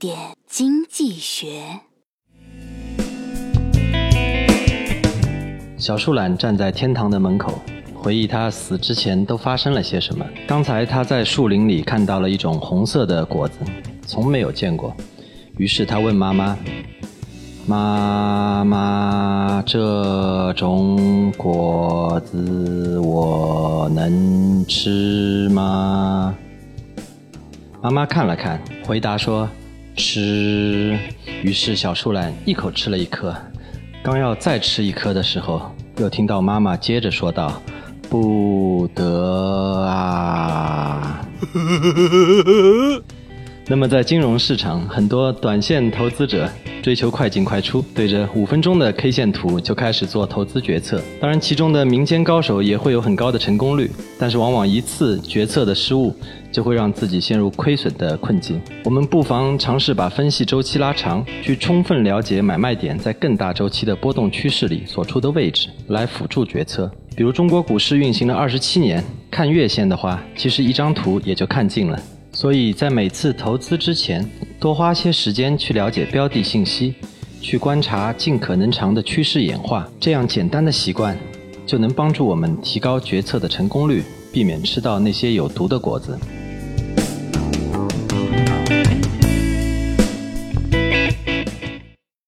点经济学。小树懒站在天堂的门口，回忆他死之前都发生了些什么。刚才他在树林里看到了一种红色的果子，从没有见过。于是他问妈妈：“妈妈，这种果子我能吃吗？”妈妈看了看，回答说：“吃。”于是小树懒一口吃了一颗。刚要再吃一颗的时候，又听到妈妈接着说道：“不得啊！”那么，在金融市场，很多短线投资者追求快进快出，对着五分钟的 K 线图就开始做投资决策。当然，其中的民间高手也会有很高的成功率，但是往往一次决策的失误。就会让自己陷入亏损的困境。我们不妨尝试把分析周期拉长，去充分了解买卖点在更大周期的波动趋势里所处的位置，来辅助决策。比如中国股市运行了二十七年，看月线的话，其实一张图也就看尽了。所以在每次投资之前多花些时间去了解标的信息去观察尽可能长的趋势演化这样简单的习惯就能帮助我们提高决策的成功率避免吃到那些有毒的果子。